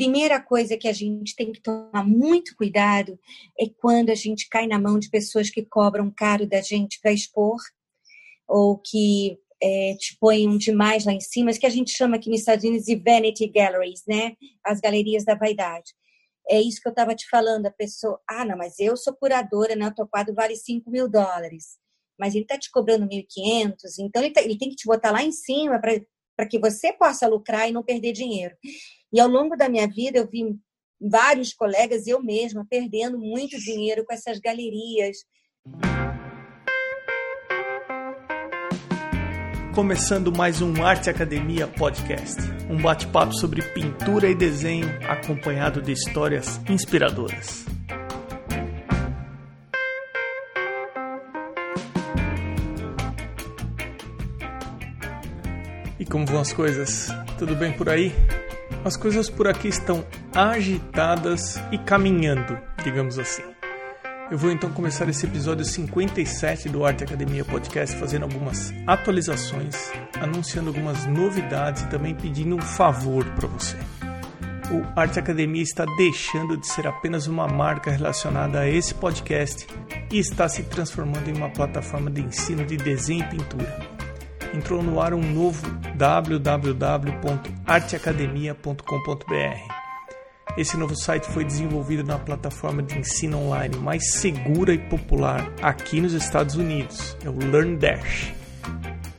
primeira coisa que a gente tem que tomar muito cuidado é quando a gente cai na mão de pessoas que cobram caro da gente para expor ou que é, te põem demais lá em cima, que a gente chama aqui nos Estados Unidos de vanity galleries, né? As galerias da vaidade. É isso que eu estava te falando, a pessoa, ah, não, mas eu sou curadora, né? O teu quadro vale 5 mil dólares, mas ele está te cobrando 1.500, então ele, tá, ele tem que te botar lá em cima para que você possa lucrar e não perder dinheiro. E ao longo da minha vida eu vi vários colegas, eu mesma, perdendo muito dinheiro com essas galerias. Começando mais um Arte Academia Podcast, um bate-papo sobre pintura e desenho acompanhado de histórias inspiradoras. E como vão as coisas? Tudo bem por aí? As coisas por aqui estão agitadas e caminhando, digamos assim. Eu vou então começar esse episódio 57 do Arte Academia Podcast fazendo algumas atualizações, anunciando algumas novidades e também pedindo um favor para você. O Arte Academia está deixando de ser apenas uma marca relacionada a esse podcast e está se transformando em uma plataforma de ensino de desenho e pintura. Entrou no ar um novo www.arteacademia.com.br esse novo site foi desenvolvido na plataforma de ensino online mais segura e popular aqui nos Estados Unidos, é o LearnDash.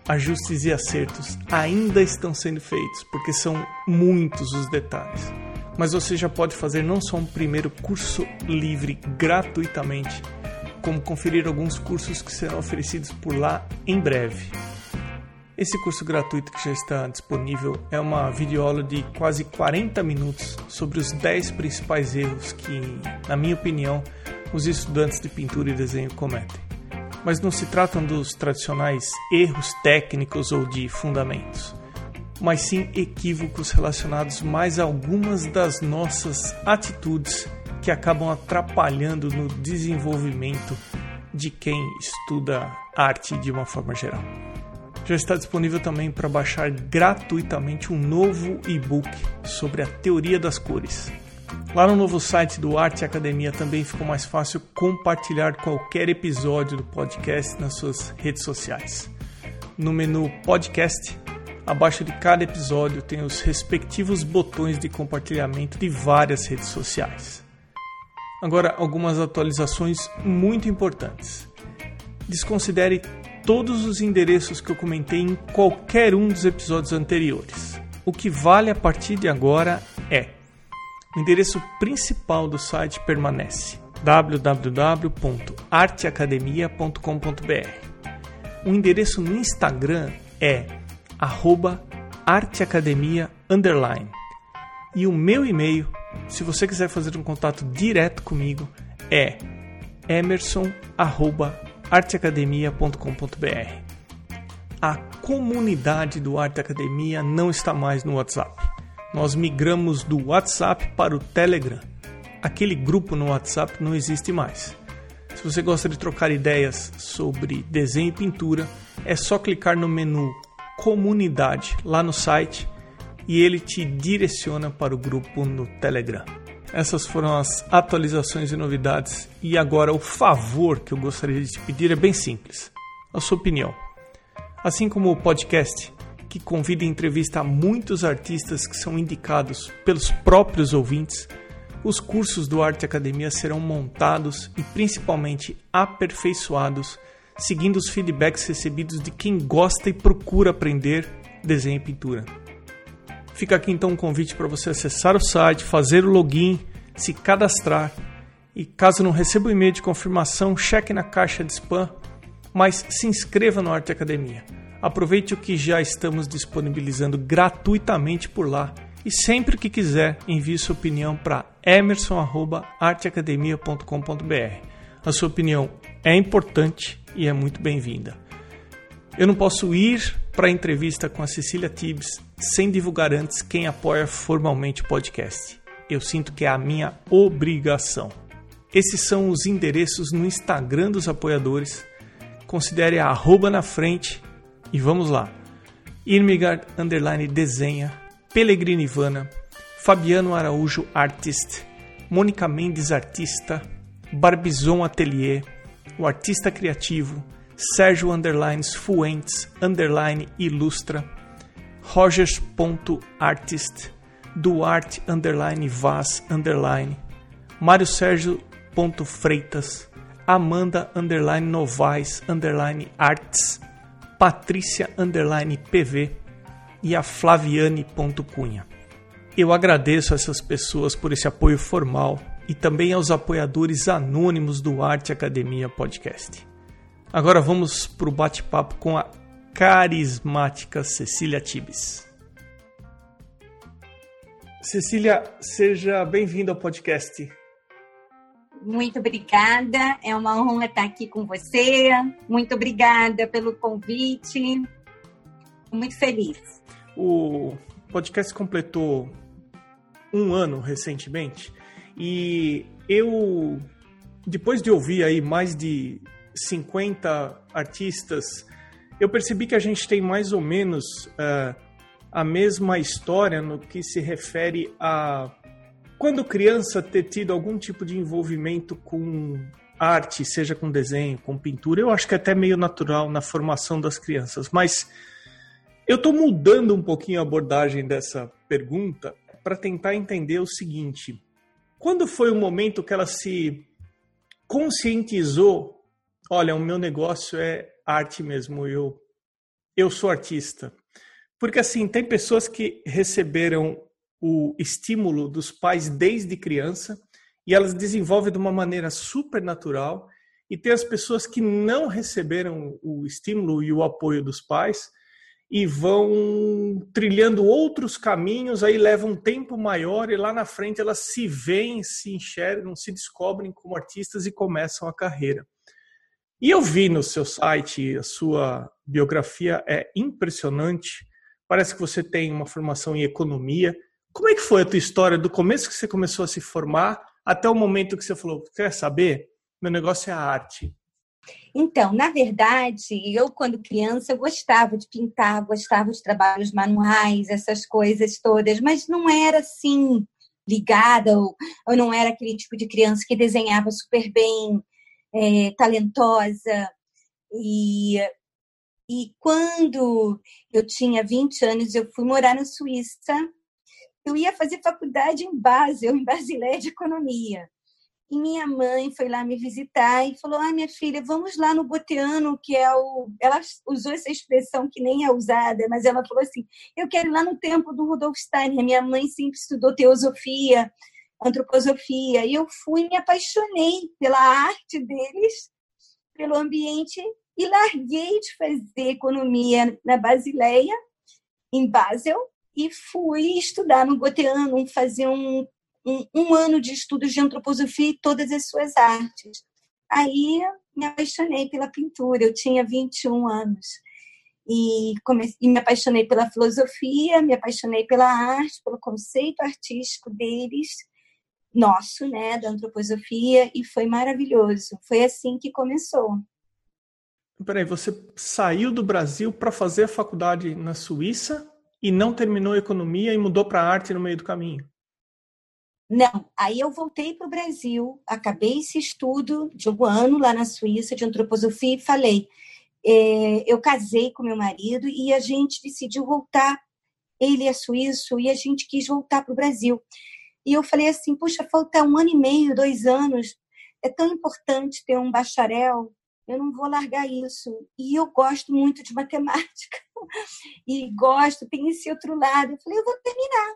Ajustes e acertos ainda estão sendo feitos, porque são muitos os detalhes. Mas você já pode fazer não só um primeiro curso livre gratuitamente, como conferir alguns cursos que serão oferecidos por lá em breve. Esse curso gratuito que já está disponível é uma videoaula de quase 40 minutos sobre os 10 principais erros que, na minha opinião, os estudantes de pintura e desenho cometem. Mas não se tratam dos tradicionais erros técnicos ou de fundamentos, mas sim equívocos relacionados mais a algumas das nossas atitudes que acabam atrapalhando no desenvolvimento de quem estuda arte de uma forma geral já está disponível também para baixar gratuitamente um novo e-book sobre a teoria das cores. Lá no novo site do Arte Academia também ficou mais fácil compartilhar qualquer episódio do podcast nas suas redes sociais. No menu Podcast, abaixo de cada episódio tem os respectivos botões de compartilhamento de várias redes sociais. Agora, algumas atualizações muito importantes. Desconsidere todos os endereços que eu comentei em qualquer um dos episódios anteriores. O que vale a partir de agora é: o endereço principal do site permanece www.arteacademia.com.br. O endereço no Instagram é arteacademia E o meu e-mail, se você quiser fazer um contato direto comigo, é emerson.arteacademia.com.br arteacademia.com.br. A comunidade do Arte Academia não está mais no WhatsApp. Nós migramos do WhatsApp para o Telegram. Aquele grupo no WhatsApp não existe mais. Se você gosta de trocar ideias sobre desenho e pintura, é só clicar no menu Comunidade lá no site e ele te direciona para o grupo no Telegram. Essas foram as atualizações e novidades. E agora o favor que eu gostaria de te pedir é bem simples: a sua opinião. Assim como o podcast, que convida e entrevista muitos artistas que são indicados pelos próprios ouvintes, os cursos do Arte Academia serão montados e principalmente aperfeiçoados, seguindo os feedbacks recebidos de quem gosta e procura aprender desenho e pintura. Fica aqui então um convite para você acessar o site, fazer o login, se cadastrar e caso não receba o e-mail de confirmação, cheque na caixa de spam, mas se inscreva no Arte Academia. Aproveite o que já estamos disponibilizando gratuitamente por lá e sempre que quiser envie sua opinião para emerson@arteacademia.com.br. A sua opinião é importante e é muito bem-vinda. Eu não posso ir para a entrevista com a Cecília Tibbs sem divulgar antes quem apoia formalmente o podcast. Eu sinto que é a minha obrigação. Esses são os endereços no Instagram dos apoiadores. Considere a arroba na frente e vamos lá. Irmigard Underline Desenha, Pellegrini Ivana, Fabiano Araújo Artist, Mônica Mendes Artista, Barbizon Atelier, o Artista Criativo, Sérgio Underlines Fuentes Underline Ilustra, Rogers.artist, Duarte Underline Vaz Underline, Mário Sérgio Freitas, Amanda Underline Novaes Underline Arts, Patrícia Underline PV e a Flaviane Cunha. Eu agradeço a essas pessoas por esse apoio formal e também aos apoiadores anônimos do Arte Academia Podcast. Agora vamos para o bate-papo com a carismática Cecília Tibes. Cecília, seja bem-vinda ao podcast. Muito obrigada, é uma honra estar aqui com você. Muito obrigada pelo convite. Muito feliz. O podcast completou um ano recentemente e eu, depois de ouvir aí mais de 50 artistas, eu percebi que a gente tem mais ou menos uh, a mesma história no que se refere a quando criança ter tido algum tipo de envolvimento com arte, seja com desenho, com pintura, eu acho que é até meio natural na formação das crianças. Mas eu estou mudando um pouquinho a abordagem dessa pergunta para tentar entender o seguinte: quando foi o momento que ela se conscientizou? Olha, o meu negócio é arte mesmo, eu, eu sou artista. Porque assim, tem pessoas que receberam o estímulo dos pais desde criança e elas desenvolvem de uma maneira super natural e tem as pessoas que não receberam o estímulo e o apoio dos pais e vão trilhando outros caminhos, aí leva um tempo maior e lá na frente elas se veem, se enxergam, se descobrem como artistas e começam a carreira. E eu vi no seu site, a sua biografia é impressionante. Parece que você tem uma formação em economia, como é que foi a tua história do começo que você começou a se formar até o momento que você falou, quer saber? Meu negócio é a arte. Então, na verdade, eu quando criança eu gostava de pintar, gostava de trabalhos manuais, essas coisas todas, mas não era assim ligada ou, ou não era aquele tipo de criança que desenhava super bem, é, talentosa e e quando eu tinha 20 anos, eu fui morar na Suíça eu ia fazer faculdade em Basel, em Basileia de Economia. E minha mãe foi lá me visitar e falou: Ah, minha filha, vamos lá no Boteano, que é o. Ela usou essa expressão que nem é usada, mas ela falou assim: Eu quero ir lá no tempo do Rudolf Steiner. Minha mãe sempre estudou teosofia, antroposofia. E eu fui me apaixonei pela arte deles, pelo ambiente, e larguei de fazer economia na Basileia, em Basel, e fui estudar no Goteano, fazer um, um, um, ano de estudos de antroposofia e todas as suas artes. Aí me apaixonei pela pintura, eu tinha 21 anos. E, comecei, e me apaixonei pela filosofia, me apaixonei pela arte, pelo conceito artístico deles, nosso, né, da antroposofia, e foi maravilhoso. Foi assim que começou. Peraí, você saiu do Brasil para fazer a faculdade na Suíça e não terminou economia e mudou para arte no meio do caminho? Não, aí eu voltei para o Brasil, acabei esse estudo de um ano lá na Suíça de antroposofia e falei, é, eu casei com meu marido e a gente decidiu voltar, ele é suíço e a gente quis voltar para o Brasil. E eu falei assim, puxa, falta um ano e meio, dois anos, é tão importante ter um bacharel eu não vou largar isso. E eu gosto muito de matemática. E gosto, tem esse outro lado. Eu falei, eu vou terminar.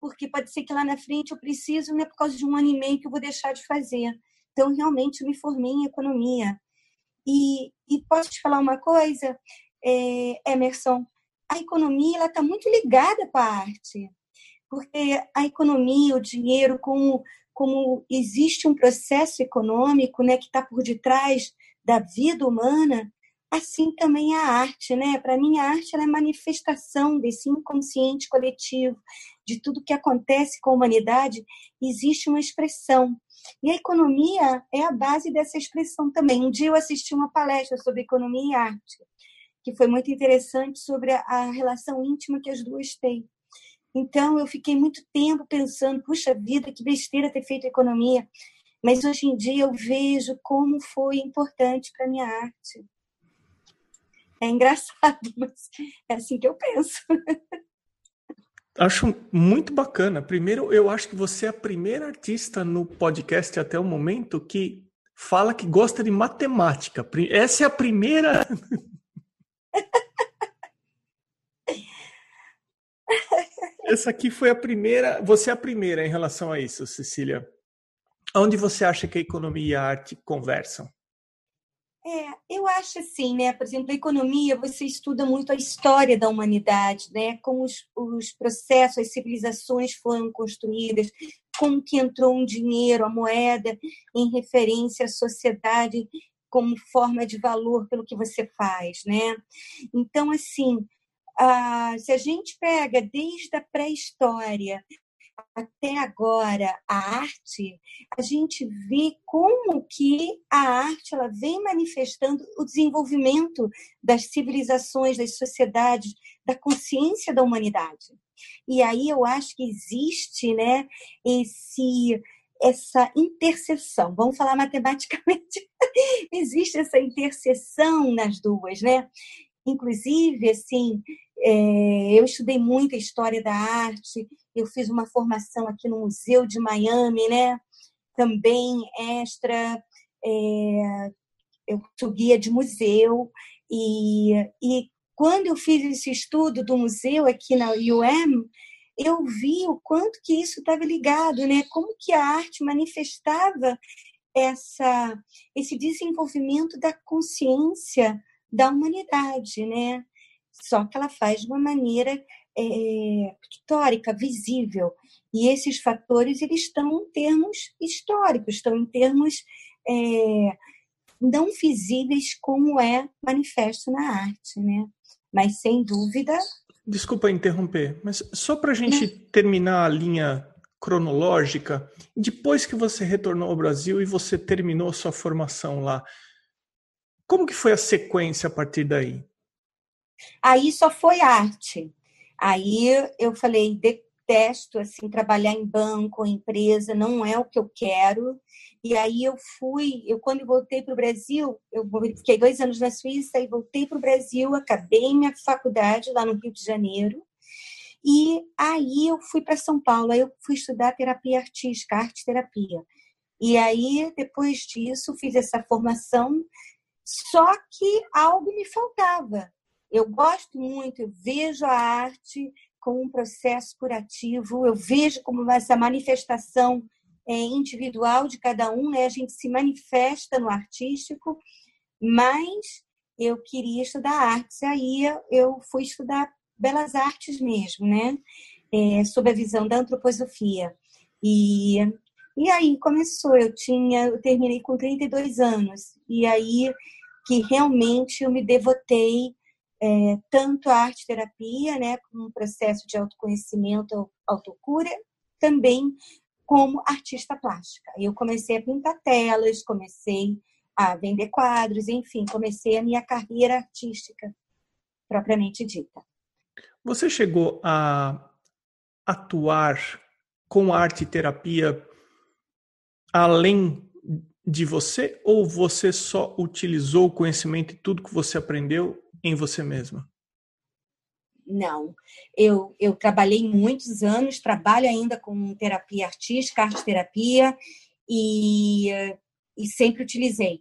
Porque pode ser que lá na frente eu preciso, não é por causa de um ano e meio que eu vou deixar de fazer. Então, realmente, eu me formei em economia. E, e posso te falar uma coisa, é, Emerson? A economia está muito ligada com a arte. Porque a economia, o dinheiro, como como existe um processo econômico né, que está por detrás da vida humana, assim também a arte, né? Para mim, a arte é manifestação desse inconsciente coletivo, de tudo que acontece com a humanidade, existe uma expressão. E a economia é a base dessa expressão também. Um dia eu assisti uma palestra sobre economia e arte, que foi muito interessante sobre a relação íntima que as duas têm. Então, eu fiquei muito tempo pensando, puxa vida, que besteira ter feito economia. Mas hoje em dia eu vejo como foi importante para minha arte. É engraçado, mas é assim que eu penso. Acho muito bacana. Primeiro, eu acho que você é a primeira artista no podcast até o momento que fala que gosta de matemática. Essa é a primeira. Essa aqui foi a primeira. Você é a primeira em relação a isso, Cecília. Onde você acha que a economia e a arte conversam? É, eu acho assim, né? Por exemplo, a economia, você estuda muito a história da humanidade, né? Como os, os processos, as civilizações foram construídas, como que entrou um dinheiro, a moeda, em referência à sociedade como forma de valor pelo que você faz, né? Então, assim, ah, se a gente pega desde a pré-história até agora a arte, a gente vê como que a arte ela vem manifestando o desenvolvimento das civilizações, das sociedades, da consciência da humanidade. E aí eu acho que existe, né, esse essa interseção. Vamos falar matematicamente. existe essa interseção nas duas, né? Inclusive, assim, é, eu estudei muito a história da arte, eu fiz uma formação aqui no Museu de Miami, né? Também extra, é, eu sou guia de museu, e, e quando eu fiz esse estudo do museu aqui na UM, eu vi o quanto que isso estava ligado, né? Como que a arte manifestava essa, esse desenvolvimento da consciência da humanidade, né? Só que ela faz de uma maneira é, pictórica, visível. E esses fatores eles estão em termos históricos, estão em termos é, não visíveis como é manifesto na arte, né? Mas sem dúvida. Desculpa interromper, mas só para a gente terminar a linha cronológica, depois que você retornou ao Brasil e você terminou sua formação lá, como que foi a sequência a partir daí? Aí só foi arte. Aí eu falei, detesto assim trabalhar em banco, empresa, não é o que eu quero. E aí eu fui, eu quando voltei para o Brasil, eu fiquei dois anos na Suíça e voltei para o Brasil, acabei minha faculdade lá no Rio de Janeiro. E aí eu fui para São Paulo, aí eu fui estudar terapia artística, arte terapia. E aí depois disso fiz essa formação, só que algo me faltava. Eu gosto muito, eu vejo a arte como um processo curativo, eu vejo como essa manifestação é, individual de cada um, né? a gente se manifesta no artístico, mas eu queria estudar artes, aí eu fui estudar belas artes mesmo, né? É, sob a visão da antroposofia. E, e aí começou, eu tinha, eu terminei com 32 anos, e aí que realmente eu me devotei é, tanto a arte terapia, né, como um processo de autoconhecimento, autocura, também como artista plástica. Eu comecei a pintar telas, comecei a vender quadros, enfim, comecei a minha carreira artística propriamente dita. Você chegou a atuar com arte terapia além de você ou você só utilizou o conhecimento e tudo que você aprendeu em você mesma? Não, eu, eu trabalhei muitos anos, trabalho ainda com terapia artística, arte terapia, e, e sempre utilizei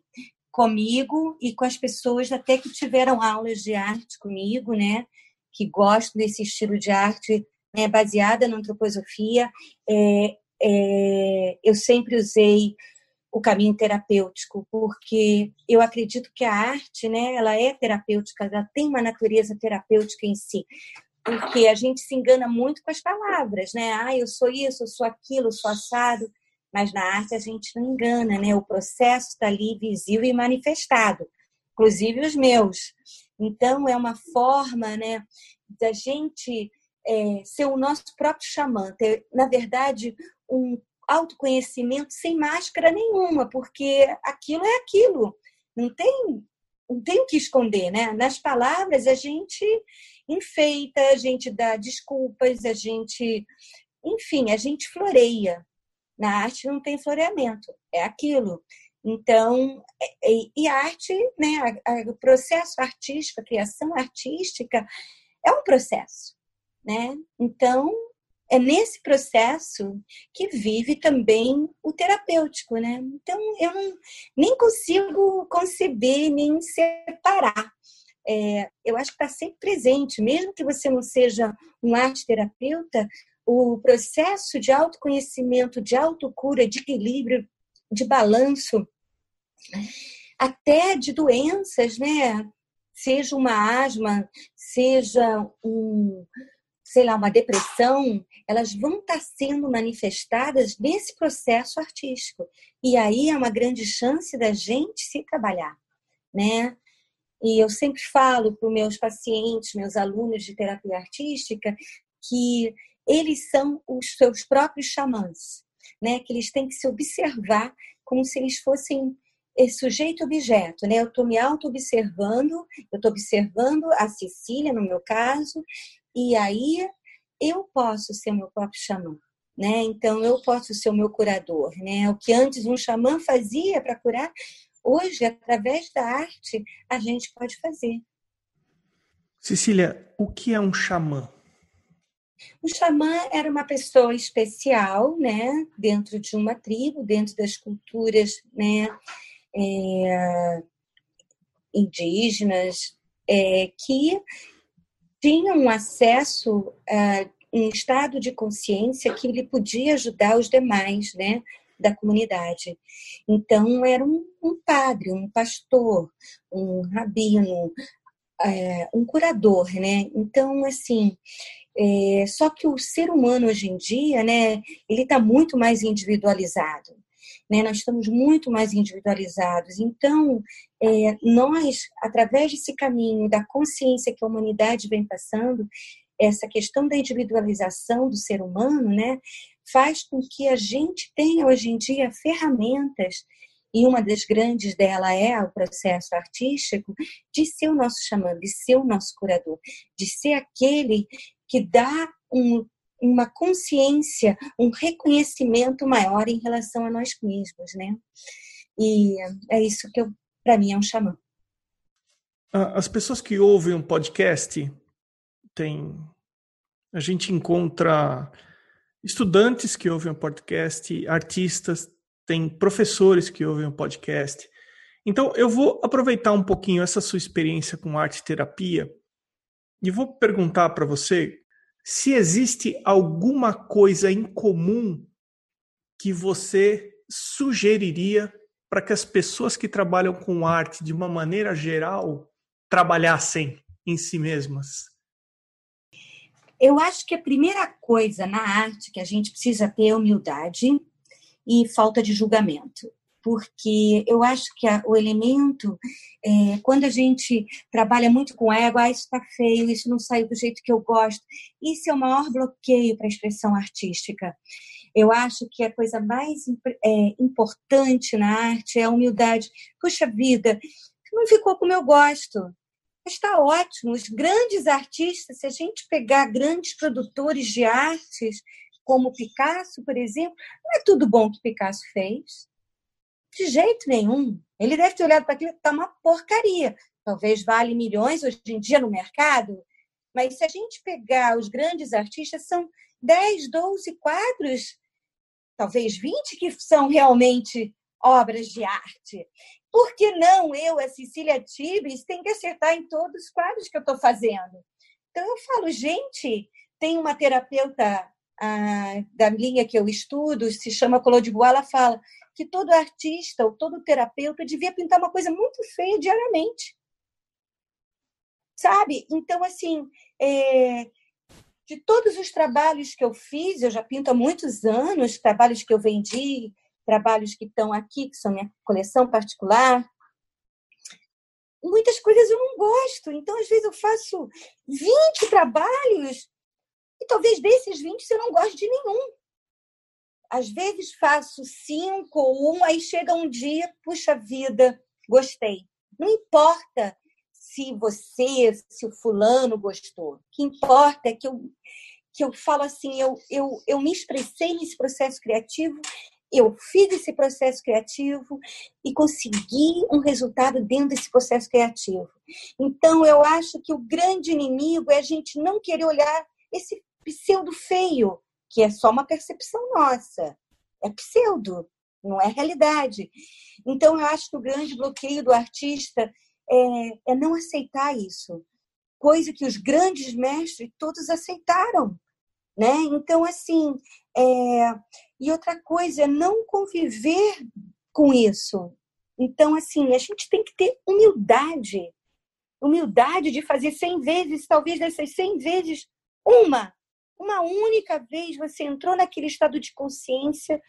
comigo e com as pessoas até que tiveram aulas de arte comigo, né? Que gostam desse estilo de arte né, baseada na antroposofia. É, é, eu sempre usei o caminho terapêutico, porque eu acredito que a arte, né, ela é terapêutica, ela tem uma natureza terapêutica em si. Porque a gente se engana muito com as palavras, né? Ah, eu sou isso, eu sou aquilo, eu sou assado. Mas na arte a gente não engana, né? O processo está ali visível e manifestado, inclusive os meus. Então é uma forma, né, da gente é, ser o nosso próprio xamã, ter, na verdade, um autoconhecimento sem máscara nenhuma, porque aquilo é aquilo. Não tem, não tem o que esconder, né? Nas palavras a gente enfeita, a gente dá desculpas, a gente, enfim, a gente floreia. Na arte não tem floreamento, é aquilo. Então, e, e a arte, né, a, a, o processo artístico, a criação artística é um processo, né? Então, é nesse processo que vive também o terapêutico, né? Então, eu não, nem consigo conceber, nem separar. É, eu acho que está sempre presente, mesmo que você não seja um arte terapeuta, o processo de autoconhecimento, de autocura, de equilíbrio, de balanço, até de doenças, né? Seja uma asma, seja um, sei lá, uma depressão, elas vão estar sendo manifestadas nesse processo artístico. E aí é uma grande chance da gente se trabalhar, né? E eu sempre falo para os meus pacientes, meus alunos de terapia artística, que eles são os seus próprios xamãs, né? Que eles têm que se observar como se eles fossem esse sujeito-objeto, né? Eu estou me auto-observando, eu estou observando a Cecília, no meu caso, e aí eu posso ser o meu próprio xamã. Né? Então, eu posso ser o meu curador. Né? O que antes um xamã fazia para curar, hoje, através da arte, a gente pode fazer. Cecília, o que é um xamã? O xamã era uma pessoa especial, né, dentro de uma tribo, dentro das culturas, né, é, indígenas, é, que tinham acesso a um estado de consciência que ele podia ajudar os demais, né, da comunidade. Então era um, um padre, um pastor, um rabino, é, um curador, né? Então assim, é, só que o ser humano hoje em dia, né, ele está muito mais individualizado né? Nós estamos muito mais individualizados. Então, é, nós, através desse caminho da consciência que a humanidade vem passando, essa questão da individualização do ser humano, né, faz com que a gente tenha hoje em dia ferramentas e uma das grandes dela é o processo artístico de ser o nosso xamã, de ser o nosso curador, de ser aquele que dá um uma consciência, um reconhecimento maior em relação a nós mesmos, né? E é isso que para mim é um xamã. As pessoas que ouvem um podcast tem a gente encontra estudantes que ouvem um podcast, artistas, tem professores que ouvem um podcast. Então eu vou aproveitar um pouquinho essa sua experiência com arte terapia e vou perguntar para você se existe alguma coisa em comum que você sugeriria para que as pessoas que trabalham com arte de uma maneira geral trabalhassem em si mesmas? Eu acho que a primeira coisa na arte que a gente precisa ter é humildade e falta de julgamento porque eu acho que a, o elemento, é, quando a gente trabalha muito com ego, ah, isso está feio, isso não saiu do jeito que eu gosto, isso é o maior bloqueio para a expressão artística. Eu acho que a coisa mais é, importante na arte é a humildade. Puxa vida, não ficou como eu gosto. Está ótimo. Os grandes artistas, se a gente pegar grandes produtores de artes, como Picasso, por exemplo, não é tudo bom que Picasso fez de jeito nenhum. Ele deve ter olhado para aquilo e está uma porcaria. Talvez vale milhões hoje em dia no mercado, mas se a gente pegar os grandes artistas, são 10, 12 quadros, talvez 20 que são realmente obras de arte. Por que não eu, a Cecília Tibes, tem que acertar em todos os quadros que eu estou fazendo? Então eu falo, gente, tem uma terapeuta ah, da linha que eu estudo, se chama Claude Bois, ela fala que todo artista ou todo terapeuta devia pintar uma coisa muito feia diariamente. Sabe? Então, assim, é, de todos os trabalhos que eu fiz, eu já pinto há muitos anos, trabalhos que eu vendi, trabalhos que estão aqui, que são minha coleção particular. Muitas coisas eu não gosto, então às vezes eu faço 20 trabalhos e talvez desses 20 você não goste de nenhum às vezes faço cinco ou um, aí chega um dia, puxa vida, gostei. Não importa se você, se o fulano gostou. O que importa é que eu, que eu falo assim, eu, eu, eu me expressei nesse processo criativo, eu fiz esse processo criativo e consegui um resultado dentro desse processo criativo. Então, eu acho que o grande inimigo é a gente não querer olhar esse pseudo feio, que é só uma percepção nossa. É pseudo, não é realidade. Então, eu acho que o grande bloqueio do artista é, é não aceitar isso. Coisa que os grandes mestres todos aceitaram. Né? Então, assim, é... e outra coisa é não conviver com isso. Então, assim, a gente tem que ter humildade. Humildade de fazer 100 vezes, talvez dessas 100 vezes, uma, uma única vez você entrou naquele estado de consciência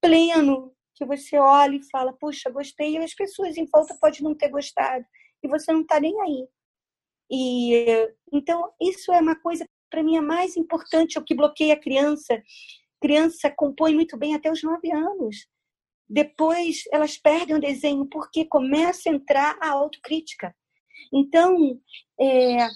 pleno, que você olha e fala, puxa, gostei, e as pessoas em volta podem não ter gostado, e você não está nem aí. E então isso é uma coisa para mim é mais importante, é o que bloqueia a criança. Criança compõe muito bem até os nove anos. Depois elas perdem o desenho porque começa a entrar a autocrítica. Então, é,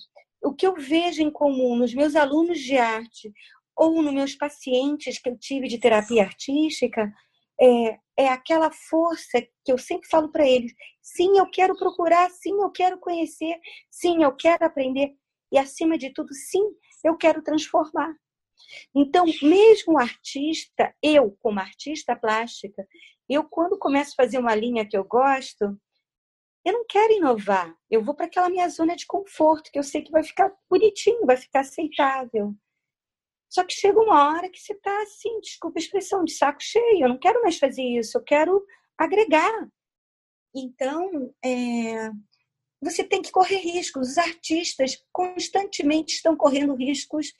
o que eu vejo em comum nos meus alunos de arte ou nos meus pacientes que eu tive de terapia artística é, é aquela força que eu sempre falo para eles: sim, eu quero procurar, sim, eu quero conhecer, sim, eu quero aprender. E acima de tudo, sim, eu quero transformar. Então, mesmo artista, eu como artista plástica, eu quando começo a fazer uma linha que eu gosto, eu não quero inovar. Eu vou para aquela minha zona de conforto, que eu sei que vai ficar bonitinho, vai ficar aceitável. Só que chega uma hora que você está assim, desculpa a expressão, de saco cheio. Eu não quero mais fazer isso, eu quero agregar. Então, é, você tem que correr riscos. Os artistas constantemente estão correndo riscos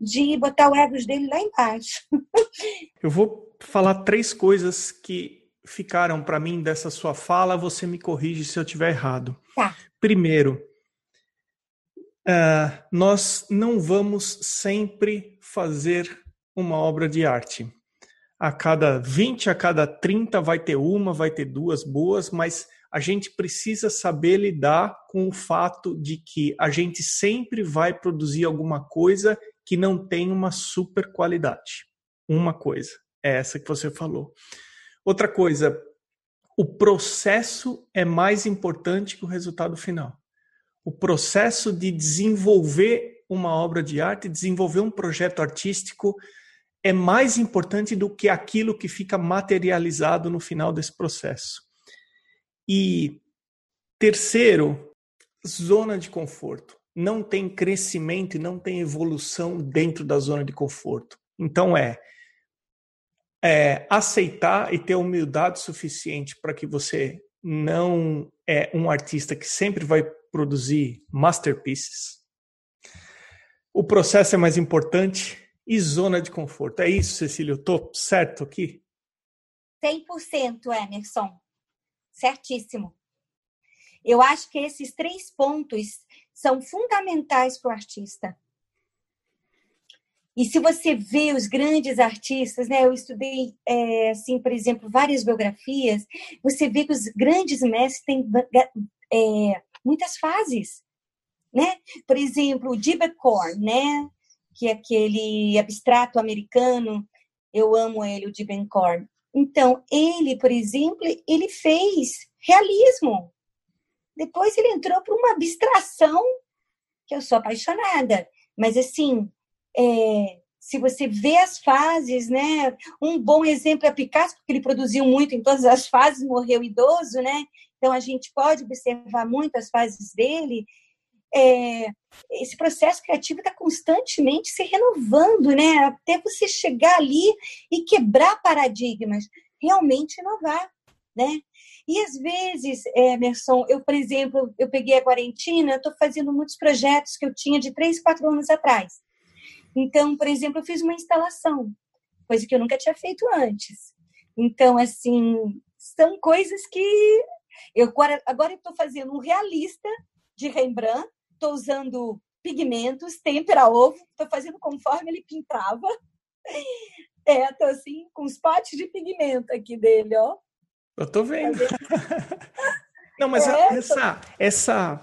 de botar o egos dele lá embaixo. Eu vou falar três coisas que ficaram para mim dessa sua fala, você me corrige se eu estiver errado. Tá. Primeiro, uh, nós não vamos sempre fazer uma obra de arte. A cada 20, a cada 30 vai ter uma, vai ter duas boas, mas a gente precisa saber lidar com o fato de que a gente sempre vai produzir alguma coisa que não tem uma super qualidade. Uma coisa, é essa que você falou. Outra coisa, o processo é mais importante que o resultado final. O processo de desenvolver uma obra de arte, desenvolver um projeto artístico, é mais importante do que aquilo que fica materializado no final desse processo. E terceiro, zona de conforto. Não tem crescimento e não tem evolução dentro da zona de conforto. Então é é, aceitar e ter humildade suficiente para que você não é um artista que sempre vai produzir masterpieces. O processo é mais importante e zona de conforto. É isso, Cecília? Eu estou certo aqui? 100%, Emerson. Certíssimo. Eu acho que esses três pontos são fundamentais para o artista. E se você vê os grandes artistas, né? Eu estudei, é, assim, por exemplo, várias biografias. Você vê que os grandes mestres têm é, muitas fases, né? Por exemplo, o Dibbecorn, né? Que é aquele abstrato americano. Eu amo ele, o Dibbecorn. Então, ele, por exemplo, ele fez realismo. Depois ele entrou para uma abstração que eu sou apaixonada. Mas assim, é, se você vê as fases, né? Um bom exemplo é Picasso, porque ele produziu muito em todas as fases, morreu idoso, né? Então a gente pode observar muito as fases dele. É, esse processo criativo está constantemente se renovando, né? Até você chegar ali e quebrar paradigmas, realmente inovar, né? E às vezes, Emerson, eu, por exemplo, eu peguei a quarentena, eu estou fazendo muitos projetos que eu tinha de três, quatro anos atrás. Então, por exemplo, eu fiz uma instalação, coisa que eu nunca tinha feito antes. Então, assim, são coisas que eu agora, agora estou fazendo um realista de Rembrandt, estou usando pigmentos, tempera ovo, estou fazendo conforme ele pintava. É, estou assim, com os potes de pigmento aqui dele, ó. Eu tô vendo. Não, mas é, essa, essa,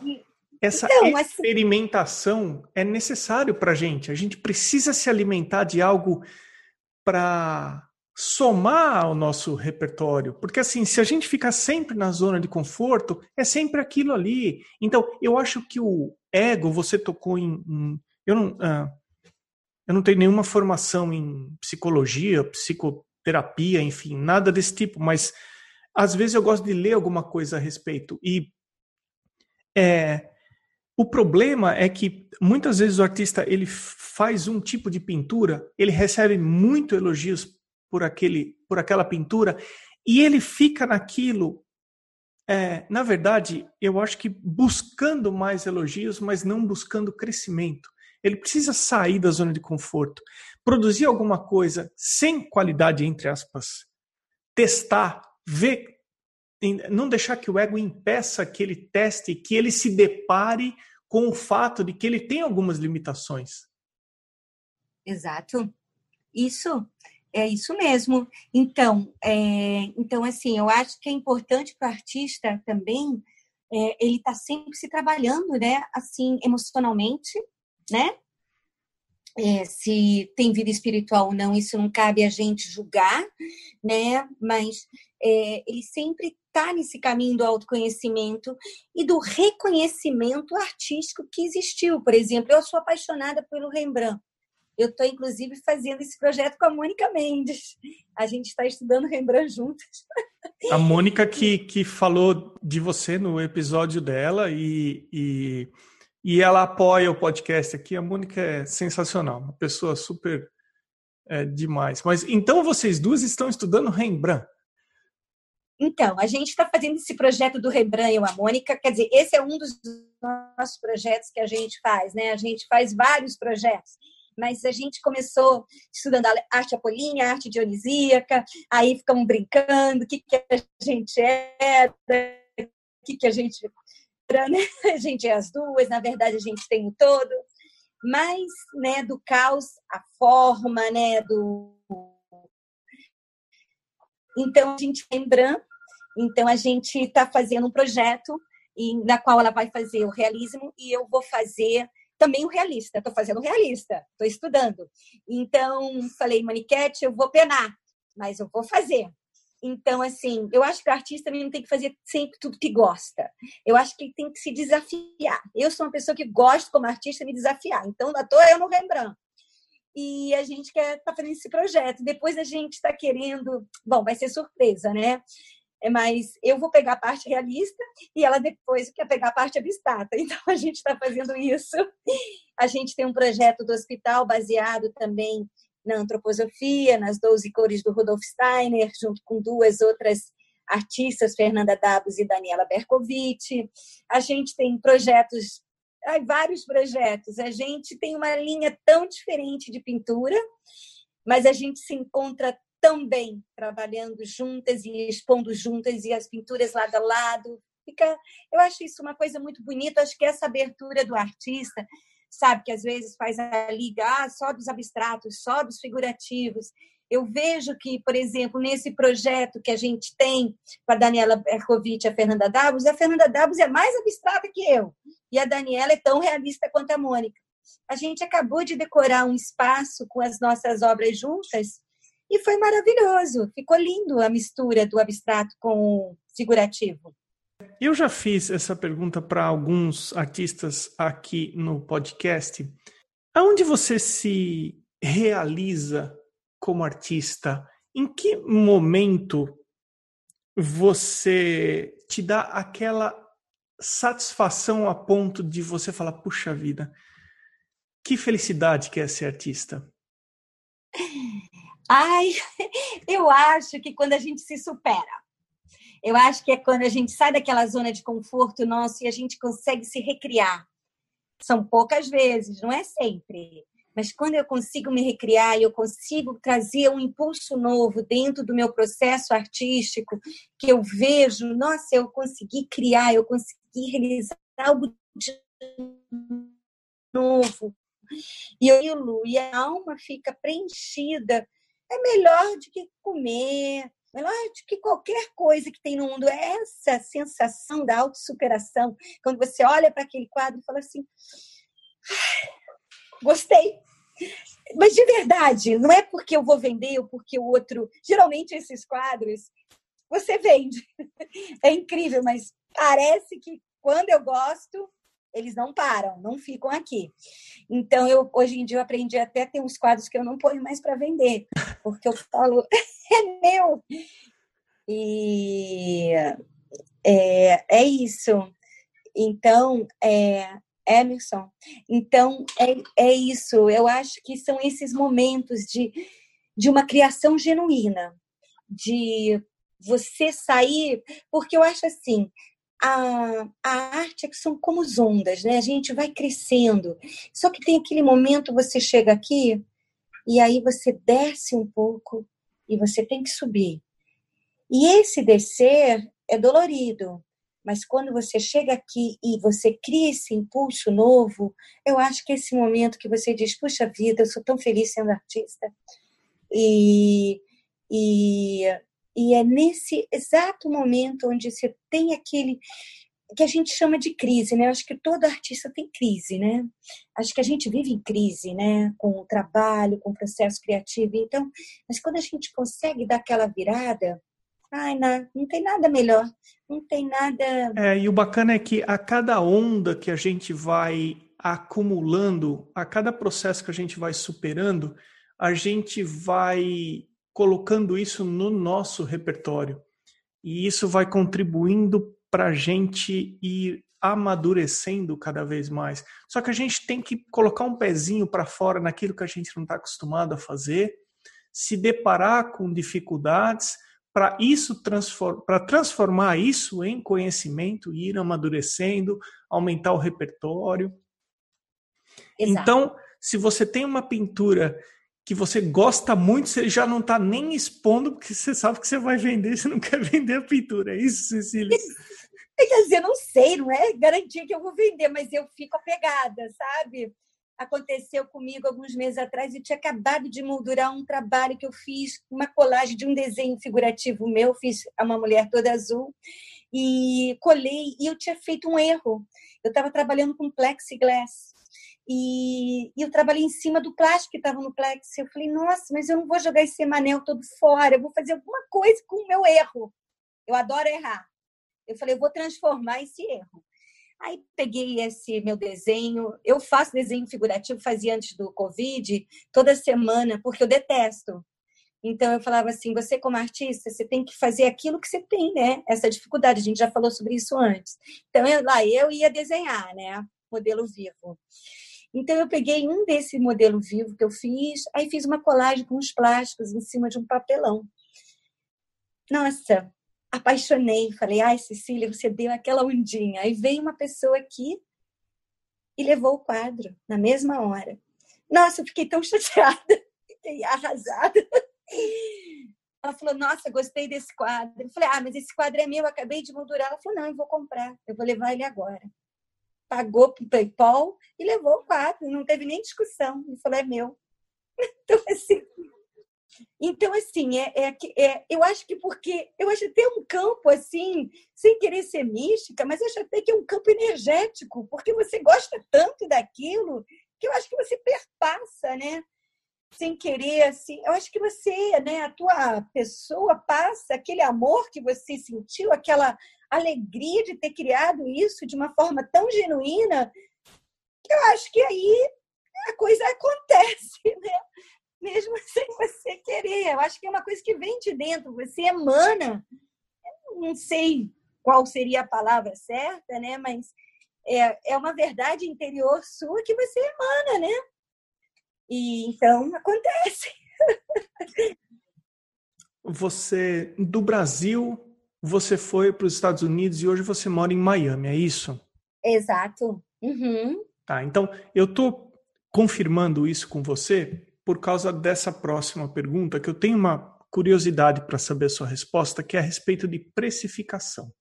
essa então, assim experimentação assim... é necessário para a gente. A gente precisa se alimentar de algo para somar ao nosso repertório. Porque assim, se a gente ficar sempre na zona de conforto, é sempre aquilo ali. Então, eu acho que o ego, você tocou em. em eu, não, uh, eu não tenho nenhuma formação em psicologia, psicoterapia, enfim, nada desse tipo, mas às vezes eu gosto de ler alguma coisa a respeito. E é, o problema é que muitas vezes o artista ele faz um tipo de pintura, ele recebe muito elogios por aquele, por aquela pintura e ele fica naquilo. É, na verdade, eu acho que buscando mais elogios, mas não buscando crescimento. Ele precisa sair da zona de conforto, produzir alguma coisa sem qualidade, entre aspas, testar, ver não deixar que o ego impeça que ele teste, que ele se depare com o fato de que ele tem algumas limitações. Exato. Isso é isso mesmo. Então, é, então assim, eu acho que é importante para o artista também é, ele está sempre se trabalhando, né? Assim, emocionalmente, né? É, se tem vida espiritual ou não, isso não cabe a gente julgar, né? Mas é, ele sempre está nesse caminho do autoconhecimento e do reconhecimento artístico que existiu. Por exemplo, eu sou apaixonada pelo Rembrandt. Eu estou, inclusive, fazendo esse projeto com a Mônica Mendes. A gente está estudando Rembrandt juntas. A Mônica que, que falou de você no episódio dela e, e, e ela apoia o podcast aqui. A Mônica é sensacional, uma pessoa super é, demais. Mas então vocês duas estão estudando Rembrandt. Então, a gente está fazendo esse projeto do Rembrandt e a Mônica, quer dizer, esse é um dos nossos projetos que a gente faz, né? A gente faz vários projetos, mas a gente começou estudando arte apolínea, arte dionisíaca, aí ficamos brincando, o que, que a gente era, o que, que a gente era, né? A gente é as duas, na verdade a gente tem o todo, mas, né, do caos, a forma, né, do então, a gente lembrando então, a gente está fazendo um projeto e, na qual ela vai fazer o realismo e eu vou fazer também o realista. Estou fazendo realista, estou estudando. Então, falei, Maniquete, eu vou penar, mas eu vou fazer. Então, assim, eu acho que o artista não tem que fazer sempre tudo que gosta. Eu acho que tem que se desafiar. Eu sou uma pessoa que gosta, como artista, me desafiar. Então, à toa eu no Rembrandt. E a gente quer estar tá fazendo esse projeto. Depois a gente está querendo. Bom, vai ser surpresa, né? É, mas eu vou pegar a parte realista e ela depois quer pegar a parte abstrata. Então a gente está fazendo isso. A gente tem um projeto do hospital baseado também na antroposofia, nas 12 cores do Rudolf Steiner, junto com duas outras artistas, Fernanda Dabos e Daniela Berkovitch. A gente tem projetos, vários projetos. A gente tem uma linha tão diferente de pintura, mas a gente se encontra também trabalhando juntas e expondo juntas e as pinturas lado a lado. Fica, eu acho isso uma coisa muito bonita. Acho que essa abertura do artista, sabe, que às vezes faz a liga ah, só dos abstratos, só dos figurativos. Eu vejo que, por exemplo, nesse projeto que a gente tem com a Daniela Berkovitch e a Fernanda Davos, a Fernanda Davos é mais abstrata que eu e a Daniela é tão realista quanto a Mônica. A gente acabou de decorar um espaço com as nossas obras juntas e foi maravilhoso. Ficou lindo a mistura do abstrato com o figurativo. Eu já fiz essa pergunta para alguns artistas aqui no podcast. Aonde você se realiza como artista? Em que momento você te dá aquela satisfação a ponto de você falar, puxa vida, que felicidade que é ser artista? Ai, eu acho que quando a gente se supera. Eu acho que é quando a gente sai daquela zona de conforto nosso e a gente consegue se recriar. São poucas vezes, não é sempre. Mas quando eu consigo me recriar e eu consigo trazer um impulso novo dentro do meu processo artístico, que eu vejo, nossa, eu consegui criar, eu consegui realizar algo de novo. E eu e a alma fica preenchida é melhor do que comer, Melhor que qualquer coisa que tem no mundo é essa sensação da autossuperação. Quando você olha para aquele quadro e fala assim: gostei. Mas de verdade, não é porque eu vou vender ou porque o outro. Geralmente esses quadros você vende. É incrível, mas parece que quando eu gosto, eles não param, não ficam aqui. Então, eu hoje em dia eu aprendi até a ter uns quadros que eu não ponho mais para vender, porque eu falo, é meu. E é, é isso. Então, é, Emerson, então é, é isso. Eu acho que são esses momentos de, de uma criação genuína, de você sair, porque eu acho assim, a, a arte é que são como as ondas, né? A gente vai crescendo. Só que tem aquele momento, você chega aqui e aí você desce um pouco e você tem que subir. E esse descer é dolorido, mas quando você chega aqui e você cria esse impulso novo, eu acho que esse momento que você diz, puxa vida, eu sou tão feliz sendo artista. E, e e é nesse exato momento onde você tem aquele que a gente chama de crise, né? acho que todo artista tem crise, né? Acho que a gente vive em crise, né? Com o trabalho, com o processo criativo. Então, mas quando a gente consegue dar aquela virada, ai, não, não tem nada melhor, não tem nada. É, e o bacana é que a cada onda que a gente vai acumulando, a cada processo que a gente vai superando, a gente vai colocando isso no nosso repertório. E isso vai contribuindo para a gente ir amadurecendo cada vez mais. Só que a gente tem que colocar um pezinho para fora naquilo que a gente não está acostumado a fazer, se deparar com dificuldades para isso para transformar isso em conhecimento, ir amadurecendo, aumentar o repertório. Exato. Então, se você tem uma pintura que você gosta muito, você já não está nem expondo, porque você sabe que você vai vender, você não quer vender a pintura. É isso, Cecília? Quer dizer, não sei, não é garantia que eu vou vender, mas eu fico apegada, sabe? Aconteceu comigo alguns meses atrás, eu tinha acabado de moldurar um trabalho que eu fiz, uma colagem de um desenho figurativo meu, fiz uma mulher toda azul, e colei, e eu tinha feito um erro. Eu estava trabalhando com plexiglass. E, e, eu trabalhei em cima do plástico que estava no plex. Eu falei, nossa, mas eu não vou jogar esse manel todo fora, eu vou fazer alguma coisa com o meu erro. Eu adoro errar. Eu falei, eu vou transformar esse erro. Aí peguei esse meu desenho, eu faço desenho figurativo, fazia antes do Covid, toda semana, porque eu detesto. Então eu falava assim, você como artista, você tem que fazer aquilo que você tem, né? Essa dificuldade, a gente já falou sobre isso antes. Então eu, lá eu ia desenhar, né? Modelo vivo. Então eu peguei um desse modelo vivo que eu fiz, aí fiz uma colagem com os plásticos em cima de um papelão. Nossa, apaixonei, falei: "Ai, Cecília, você deu aquela ondinha". Aí veio uma pessoa aqui e levou o quadro na mesma hora. Nossa, eu fiquei tão chateada, fiquei arrasada. Ela falou: Nossa, gostei desse quadro. Eu falei: Ah, mas esse quadro é meu, eu acabei de moldurar. Ela falou: Não, eu vou comprar, eu vou levar ele agora pagou para o PayPal e levou o quadro, não teve nem discussão. Ele falou, é meu. Então, assim, então, assim é, é, é, eu acho que porque eu acho até um campo assim, sem querer ser mística, mas acho até que é um campo energético, porque você gosta tanto daquilo que eu acho que você perpassa, né? Sem querer, assim, eu acho que você, né, a tua pessoa passa aquele amor que você sentiu, aquela alegria de ter criado isso de uma forma tão genuína, que eu acho que aí a coisa acontece, né? Mesmo sem você querer. Eu acho que é uma coisa que vem de dentro, você emana. não sei qual seria a palavra certa, né? Mas é, é uma verdade interior sua que você emana, né? E então acontece. Você, do Brasil, você foi para os Estados Unidos e hoje você mora em Miami, é isso? Exato. Uhum. Tá, então eu estou confirmando isso com você por causa dessa próxima pergunta, que eu tenho uma curiosidade para saber a sua resposta, que é a respeito de precificação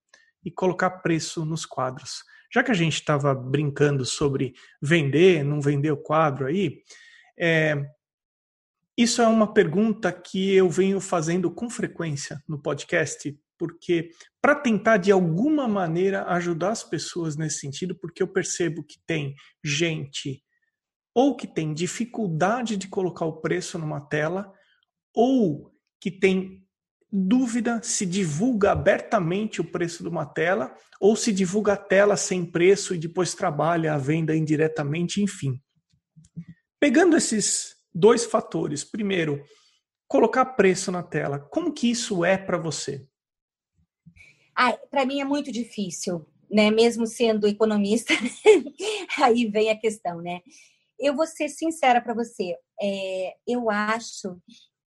e colocar preço nos quadros. Já que a gente estava brincando sobre vender, não vender o quadro aí, é, Isso é uma pergunta que eu venho fazendo com frequência no podcast, porque para tentar de alguma maneira ajudar as pessoas nesse sentido, porque eu percebo que tem gente ou que tem dificuldade de colocar o preço numa tela, ou que tem dúvida se divulga abertamente o preço de uma tela ou se divulga a tela sem preço e depois trabalha a venda indiretamente, enfim. Pegando esses dois fatores, primeiro, colocar preço na tela, como que isso é para você? Ah, para mim é muito difícil, né? Mesmo sendo economista, aí vem a questão, né? Eu vou ser sincera para você, é, eu acho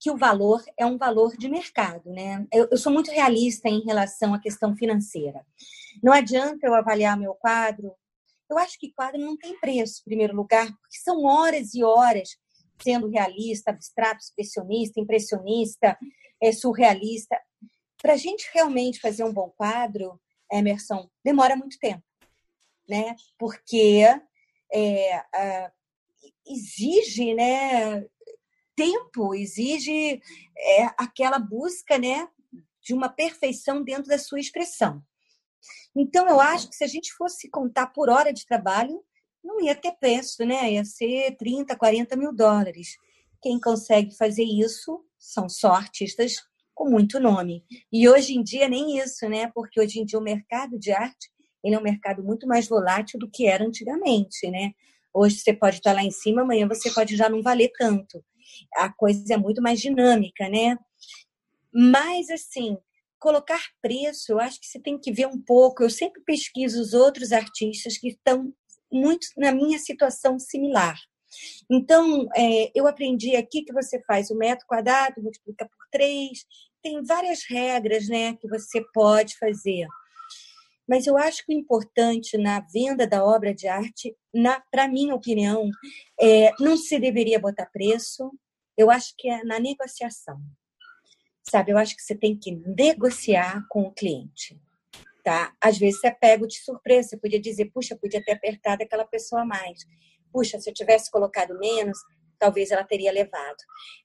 que o valor é um valor de mercado, né? Eu, eu, sou muito realista em relação à questão financeira. Não adianta eu avaliar meu quadro. Eu acho que quadro não tem preço, em primeiro lugar, porque são horas e horas sendo realista, abstrato, expressionista, impressionista, é, surrealista. Para a gente realmente fazer um bom quadro, Emerson, demora muito tempo, né? Porque é, exige, né, tempo, exige é, aquela busca né, de uma perfeição dentro da sua expressão. Então, eu acho que se a gente fosse contar por hora de trabalho, não ia ter preço, né? Ia ser 30, 40 mil dólares. Quem consegue fazer isso são só artistas com muito nome. E hoje em dia nem isso, né? Porque hoje em dia o mercado de arte ele é um mercado muito mais volátil do que era antigamente, né? Hoje você pode estar lá em cima, amanhã você pode já não valer tanto a coisa é muito mais dinâmica, né? Mas, assim, colocar preço, eu acho que você tem que ver um pouco. Eu sempre pesquiso os outros artistas que estão muito na minha situação similar. Então, é, eu aprendi aqui que você faz o metro quadrado, multiplica por três, tem várias regras né, que você pode fazer. Mas eu acho que o importante na venda da obra de arte, para minha opinião, é, não se deveria botar preço, eu acho que é na negociação. Sabe, eu acho que você tem que negociar com o cliente. Tá? Às vezes você é pega de surpresa, você podia dizer, puxa, podia ter apertado aquela pessoa mais. Puxa, se eu tivesse colocado menos, talvez ela teria levado.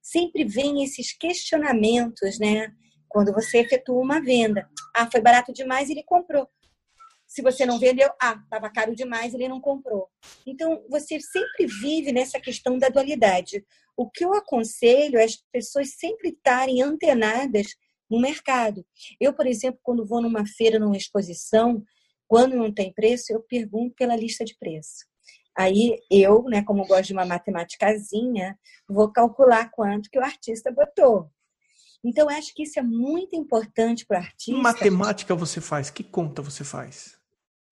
Sempre vem esses questionamentos, né? Quando você efetua uma venda. Ah, foi barato demais, ele comprou. Se você não vendeu, ah, estava caro demais, ele não comprou. Então, você sempre vive nessa questão da dualidade. O que eu aconselho é as pessoas sempre estarem antenadas no mercado. Eu, por exemplo, quando vou numa feira, numa exposição, quando não tem preço, eu pergunto pela lista de preço. Aí eu, né, como gosto de uma matemáticazinha, vou calcular quanto que o artista botou. Então, acho que isso é muito importante para o artista. Que matemática você faz? Que conta você faz?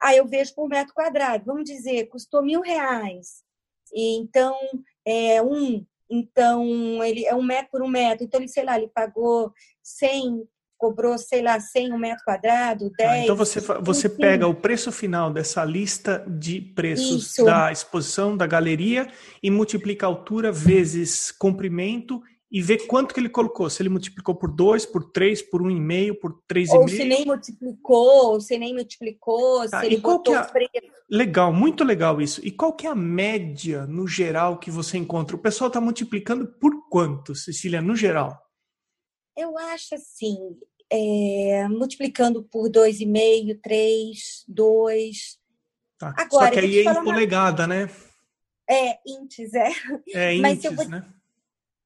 Ah, eu vejo por metro quadrado. Vamos dizer, custou mil reais. E, então, é um então, ele é um metro por um metro. Então, ele, sei lá, ele pagou 100, cobrou, sei lá, 100 um metro quadrado, 10. Ah, então, você, você pega o preço final dessa lista de preços Isso. da exposição, da galeria, e multiplica a altura vezes comprimento e ver quanto que ele colocou. Se ele multiplicou por 2, por 3, por 1,5, um por 3,5. Ou se nem multiplicou, ou se nem multiplicou, tá, se ele botou é a... Legal, muito legal isso. E qual que é a média, no geral, que você encontra? O pessoal está multiplicando por quanto, Cecília, no geral? Eu acho assim, é, multiplicando por 2,5, 3, 2. Tá. Agora, Só que aí é em polegada, uma... né? É, índices, é. É índices, vou... né?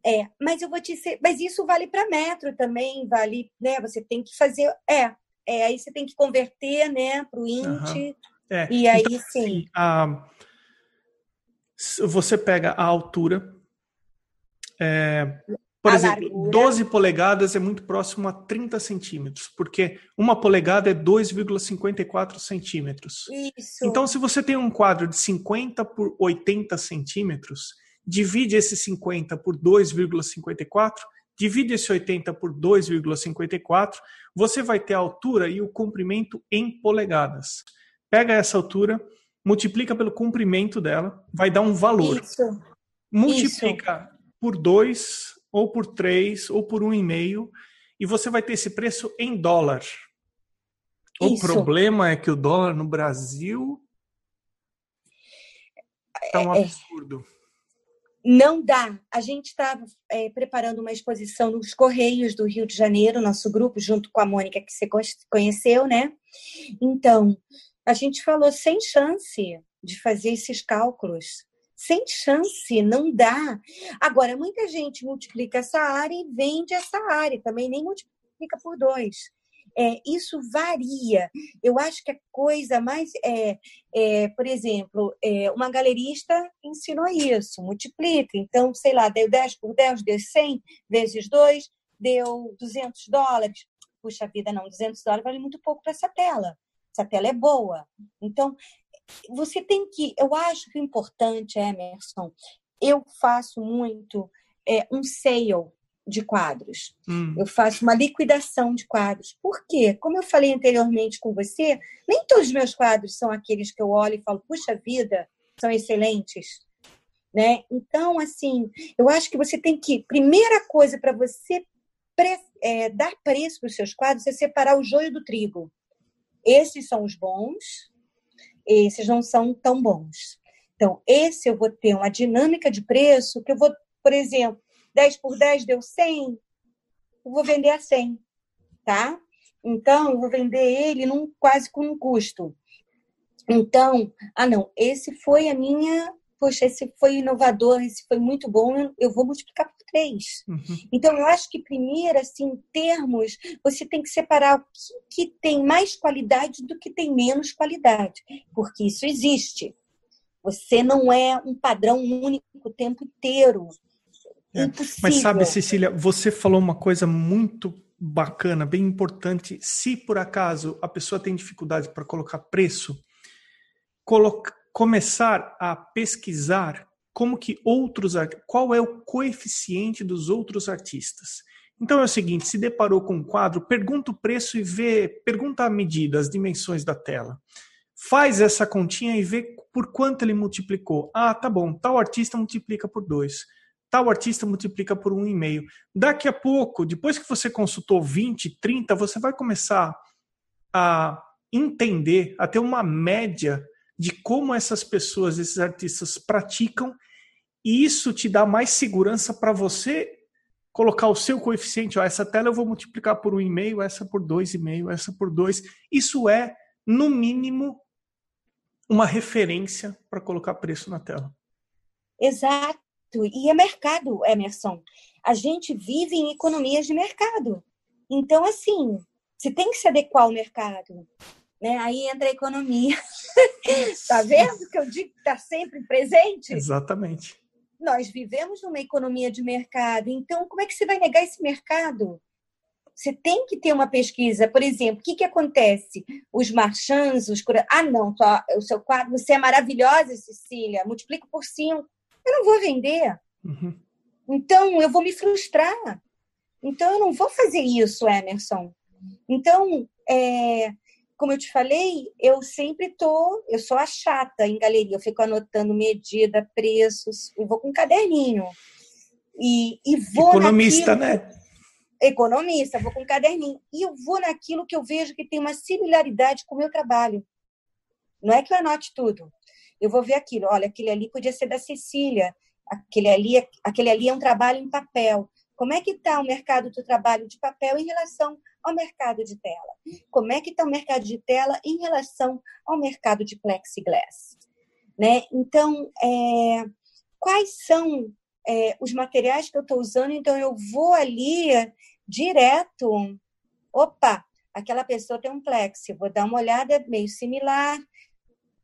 É, mas eu vou te dizer, mas isso vale para metro também, vale, né? Você tem que fazer, é, é aí você tem que converter, né, para o int. Uhum. É. E aí então, sim. Assim, a, você pega a altura, é, por a exemplo, largura. 12 polegadas é muito próximo a 30 centímetros, porque uma polegada é 2,54 centímetros. Isso. Então, se você tem um quadro de 50 por 80 centímetros, divide esse 50 por 2,54, divide esse 80 por 2,54, você vai ter a altura e o comprimento em polegadas. Pega essa altura, multiplica pelo comprimento dela, vai dar um valor. Isso. Multiplica Isso. por 2, ou por 3, ou por 1,5, e você vai ter esse preço em dólar. O Isso. problema é que o dólar no Brasil está um é, é. Não dá. A gente estava é, preparando uma exposição nos Correios do Rio de Janeiro, nosso grupo, junto com a Mônica, que você conheceu, né? Então, a gente falou sem chance de fazer esses cálculos. Sem chance, não dá. Agora, muita gente multiplica essa área e vende essa área, também nem multiplica por dois. É, isso varia. Eu acho que a coisa mais é, é por exemplo, é, uma galerista ensinou isso, multiplica. Então, sei lá, deu 10 por 10, deu 100 vezes 2, deu 200 dólares. Puxa vida, não, 200 dólares vale muito pouco para essa tela. Essa tela é boa. Então, você tem que. Eu acho que o importante, Emerson, eu faço muito é, um sale de quadros. Hum. Eu faço uma liquidação de quadros. Por quê? Como eu falei anteriormente com você, nem todos os meus quadros são aqueles que eu olho e falo, puxa vida, são excelentes. Né? Então, assim, eu acho que você tem que. Primeira coisa para você pre, é, dar preço para os seus quadros é separar o joio do trigo. Esses são os bons, esses não são tão bons. Então, esse eu vou ter uma dinâmica de preço que eu vou, por exemplo, 10 por 10 deu 100, eu vou vender a 100, tá? Então, eu vou vender ele num, quase com um custo. Então, ah, não, esse foi a minha, poxa, esse foi inovador, esse foi muito bom, eu vou multiplicar por três. Uhum. Então, eu acho que primeiro, assim, termos, você tem que separar o que, que tem mais qualidade do que tem menos qualidade, porque isso existe. Você não é um padrão único o tempo inteiro. É. Mas sabe, Cecília, você falou uma coisa muito bacana, bem importante. Se por acaso a pessoa tem dificuldade para colocar preço, coloca, começar a pesquisar como que outros qual é o coeficiente dos outros artistas. Então é o seguinte, se deparou com um quadro, pergunta o preço e vê, pergunta a medida, as dimensões da tela. Faz essa continha e vê por quanto ele multiplicou. Ah, tá bom, tal artista multiplica por dois tal artista multiplica por um e meio. Daqui a pouco, depois que você consultou 20, 30, você vai começar a entender, a ter uma média de como essas pessoas, esses artistas praticam, e isso te dá mais segurança para você colocar o seu coeficiente. Ó, essa tela eu vou multiplicar por um e meio, essa por dois e meio, essa por dois. Isso é, no mínimo, uma referência para colocar preço na tela. Exato. E é mercado, Emerson. A gente vive em economias de mercado. Então, assim, você tem que se adequar ao mercado. Né? Aí entra a economia. tá vendo que eu digo que está sempre presente? Exatamente. Nós vivemos numa economia de mercado. Então, como é que você vai negar esse mercado? Você tem que ter uma pesquisa. Por exemplo, o que, que acontece? Os marchands, os Ah, não, o seu quadro, você é maravilhosa, Cecília. Multiplico por cinco eu não vou vender. Uhum. Então, eu vou me frustrar. Então, eu não vou fazer isso, Emerson. Então, é, como eu te falei, eu sempre tô, eu sou a chata em galeria, eu fico anotando medida, preços, eu vou com um caderninho. E, e vou Economista, naquilo, né? Economista, vou com um caderninho. E eu vou naquilo que eu vejo que tem uma similaridade com o meu trabalho. Não é que eu anote tudo eu vou ver aquilo. Olha, aquele ali podia ser da Cecília, aquele ali, aquele ali é um trabalho em papel. Como é que está o mercado do trabalho de papel em relação ao mercado de tela? Como é que está o mercado de tela em relação ao mercado de plexiglass? Né? Então, é, quais são é, os materiais que eu estou usando? Então, eu vou ali direto. Opa, aquela pessoa tem um plex, vou dar uma olhada meio similar,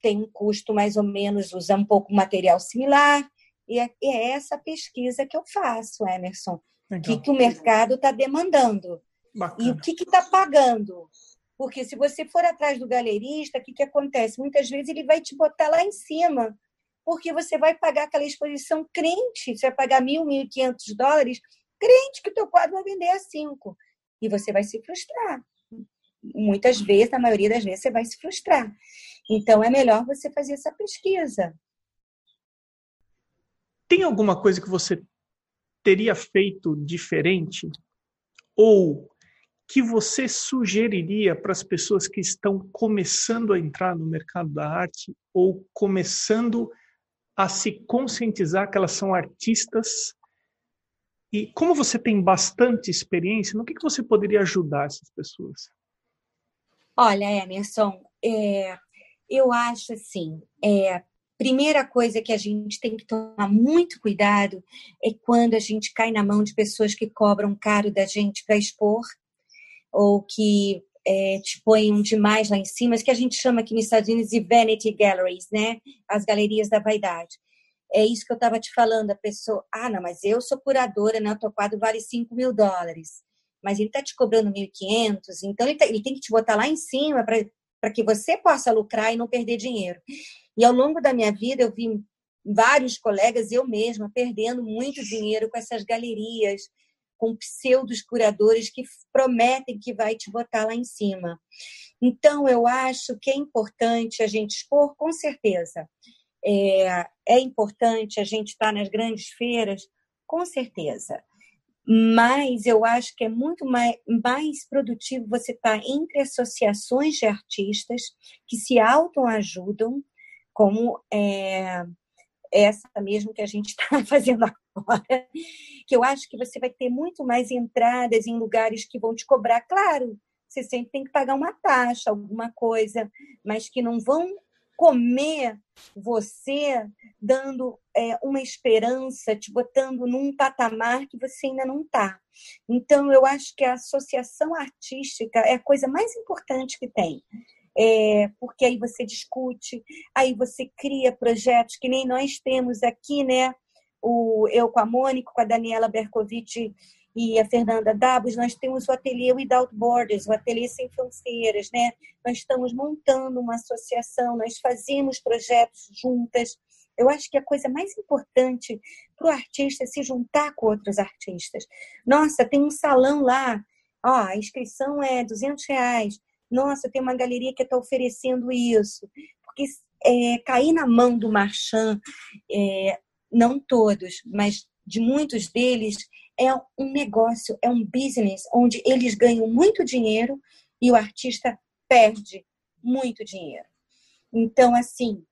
tem um custo mais ou menos, usa um pouco material similar, e é, é essa pesquisa que eu faço, Emerson. O que, que o mercado está demandando Bacana. e o que está pagando. Porque se você for atrás do galerista, o que, que acontece? Muitas vezes ele vai te botar lá em cima, porque você vai pagar aquela exposição crente, você vai pagar mil, mil e quinhentos dólares, crente que o teu quadro vai vender a cinco. E você vai se frustrar. Muitas vezes, na maioria das vezes, você vai se frustrar. Então, é melhor você fazer essa pesquisa. Tem alguma coisa que você teria feito diferente? Ou que você sugeriria para as pessoas que estão começando a entrar no mercado da arte ou começando a se conscientizar que elas são artistas? E como você tem bastante experiência, no que, que você poderia ajudar essas pessoas? Olha, Emerson, é, eu acho assim, é, primeira coisa que a gente tem que tomar muito cuidado é quando a gente cai na mão de pessoas que cobram caro da gente para expor ou que é, te põem demais lá em cima, que a gente chama aqui nos Estados Unidos de vanity galleries, né? As galerias da vaidade. É isso que eu estava te falando, a pessoa, ah, não, mas eu sou curadora, né? O teu quadro vale 5 mil dólares. Mas ele está te cobrando 1.500, então ele, tá, ele tem que te botar lá em cima para que você possa lucrar e não perder dinheiro. E ao longo da minha vida, eu vi vários colegas, eu mesma, perdendo muito dinheiro com essas galerias, com pseudos curadores que prometem que vai te botar lá em cima. Então, eu acho que é importante a gente expor, com certeza. É, é importante a gente estar nas grandes feiras, com certeza. Mas eu acho que é muito mais, mais produtivo você estar entre associações de artistas que se autoajudam, como é, essa mesmo que a gente está fazendo agora, que eu acho que você vai ter muito mais entradas em lugares que vão te cobrar, claro, você sempre tem que pagar uma taxa, alguma coisa, mas que não vão comer você dando é, uma esperança, te botando num patamar que você ainda não está. Então, eu acho que a associação artística é a coisa mais importante que tem é, porque aí você discute, aí você cria projetos que nem nós temos aqui, né? O, eu com a Mônica, com a Daniela Berkovic e a Fernanda Dabos, nós temos o ateliê Without Borders, o ateliê Sem Fronteiras, né? Nós estamos montando uma associação, nós fazemos projetos juntas. Eu acho que a coisa mais importante para o artista é se juntar com outros artistas. Nossa, tem um salão lá, ó, a inscrição é 200 reais nossa, tem uma galeria que está oferecendo isso. Porque é, cair na mão do marchand, é, não todos, mas de muitos deles, é um negócio, é um business onde eles ganham muito dinheiro e o artista perde muito dinheiro. Então, assim,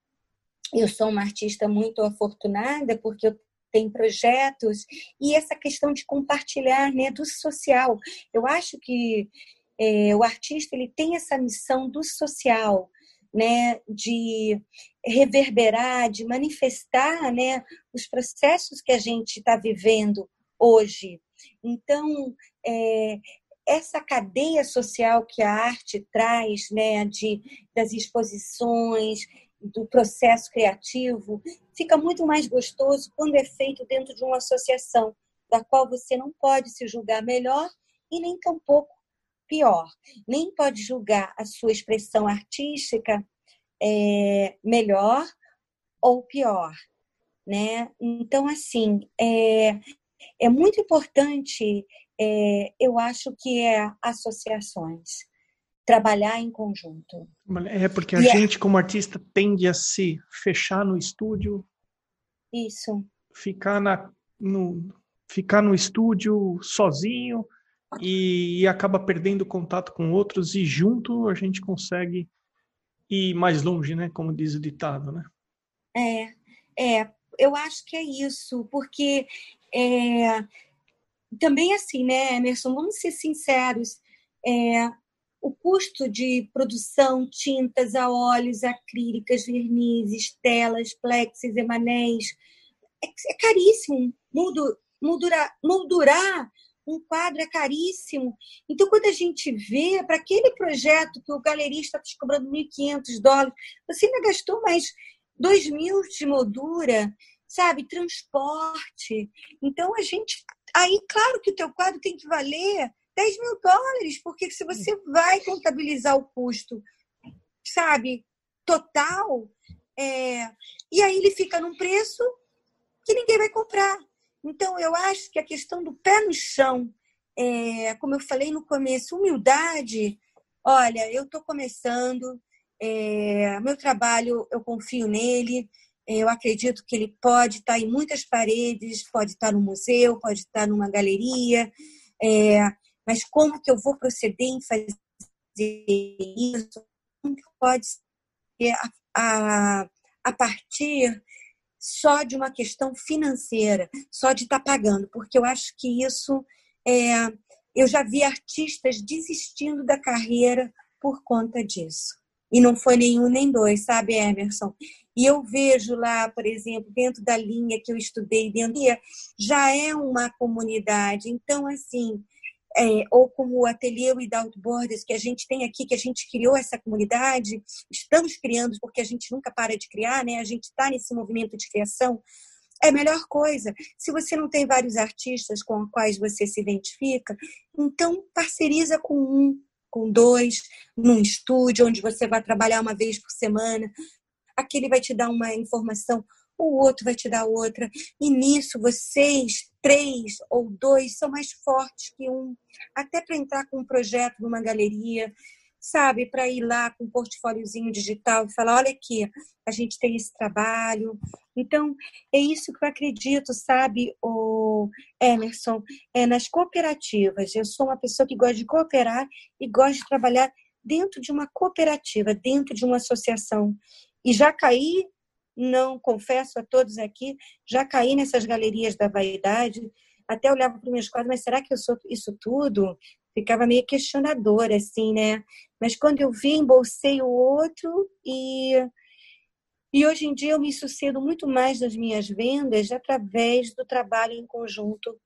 eu sou uma artista muito afortunada porque eu tenho projetos e essa questão de compartilhar, né, do social. Eu acho que é, o artista ele tem essa missão do social, né, de reverberar, de manifestar, né, os processos que a gente está vivendo hoje. Então, é, essa cadeia social que a arte traz, né, de, das exposições, do processo criativo, fica muito mais gostoso quando é feito dentro de uma associação, da qual você não pode se julgar melhor e nem tampouco pior. Nem pode julgar a sua expressão artística é, melhor ou pior, né? Então, assim, é, é muito importante, é, eu acho que é associações, trabalhar em conjunto. É porque a e é gente, como artista, tende a se fechar no estúdio. Isso. Ficar, na, no, ficar no estúdio sozinho, e, e acaba perdendo contato com outros e junto a gente consegue ir mais longe, né? Como diz o ditado, né? É, é, eu acho que é isso, porque é, também assim, né, Emerson, vamos ser sinceros, é, o custo de produção, tintas a óleos, acrílicas, vernizes, telas, plexes, emanéis, é, é caríssimo. moldurar, moldurar um quadro é caríssimo. Então, quando a gente vê, para aquele projeto que o galerista está te cobrando 1.500 dólares, você ainda gastou mais 2 mil de moldura, sabe? Transporte. Então, a gente. Aí, claro que o teu quadro tem que valer 10 mil dólares, porque se você vai contabilizar o custo, sabe, total, é... e aí ele fica num preço que ninguém vai comprar. Então, eu acho que a questão do pé no chão, é, como eu falei no começo, humildade. Olha, eu estou começando, é, meu trabalho, eu confio nele, eu acredito que ele pode estar em muitas paredes, pode estar no museu, pode estar numa galeria, é, mas como que eu vou proceder em fazer isso? Como pode ser a, a, a partir só de uma questão financeira, só de estar pagando, porque eu acho que isso é. Eu já vi artistas desistindo da carreira por conta disso. E não foi nenhum nem dois, sabe, Emerson? E eu vejo lá, por exemplo, dentro da linha que eu estudei, dentro já é uma comunidade. Então, assim, é, ou como o Ateliê Without Borders, que a gente tem aqui, que a gente criou essa comunidade, estamos criando, porque a gente nunca para de criar, né? A gente está nesse movimento de criação. É a melhor coisa. Se você não tem vários artistas com os quais você se identifica, então parceriza com um, com dois, num estúdio onde você vai trabalhar uma vez por semana. Aquele vai te dar uma informação o outro vai te dar outra. E nisso, vocês, três ou dois, são mais fortes que um. Até para entrar com um projeto numa galeria, sabe? Para ir lá com um portfóliozinho digital e falar: olha aqui, a gente tem esse trabalho. Então, é isso que eu acredito, sabe, o Emerson? É nas cooperativas. Eu sou uma pessoa que gosta de cooperar e gosta de trabalhar dentro de uma cooperativa, dentro de uma associação. E já caí não confesso a todos aqui, já caí nessas galerias da vaidade, até olhava para meus quadros, mas será que eu sou isso tudo? Ficava meio questionadora, assim, né? Mas quando eu vi, embolsei o outro e, e hoje em dia eu me sucedo muito mais nas minhas vendas através do trabalho em conjunto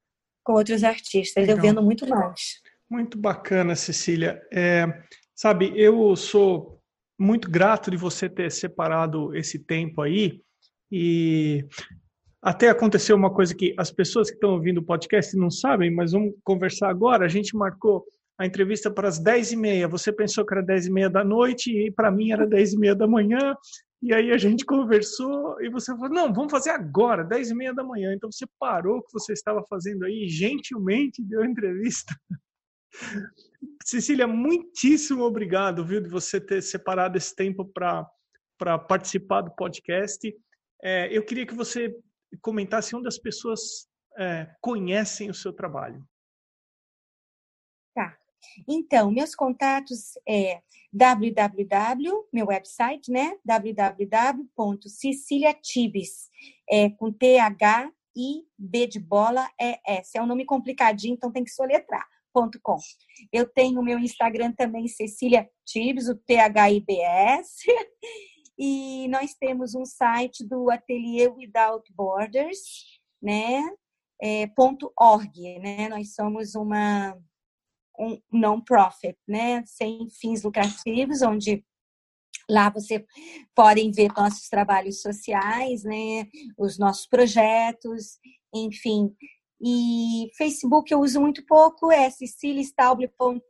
com outros artistas. Legal. Eu vendo muito mais. Muito bacana, Cecília. É, sabe, eu sou muito grato de você ter separado esse tempo aí e até aconteceu uma coisa que as pessoas que estão ouvindo o podcast não sabem, mas vamos conversar agora. A gente marcou a entrevista para as 10 e meia. Você pensou que era 10 e meia da noite e para mim era 10 e meia da manhã. E aí a gente conversou e você falou, não, vamos fazer agora, 10 e meia da manhã. Então você parou o que você estava fazendo aí e gentilmente deu a entrevista. Cecília, muitíssimo obrigado, viu, de você ter separado esse tempo para participar do podcast. É, eu queria que você comentasse onde as pessoas é, conhecem o seu trabalho. Tá. Então, meus contatos é www, meu website, né? www.ceciliatibes, é, com T-H I B de bola é S. É um nome complicadinho, então tem que soletrar com. Eu tenho o meu Instagram também, Cecília Tibes, o T-H-I-B-S. E nós temos um site do Ateliê Without Borders, né? É, ponto .org, né? Nós somos uma um non-profit, né? Sem fins lucrativos, onde Lá você podem ver nossos trabalhos sociais, né? Os nossos projetos, enfim. E Facebook eu uso muito pouco, é Cecília Stauble.tibes.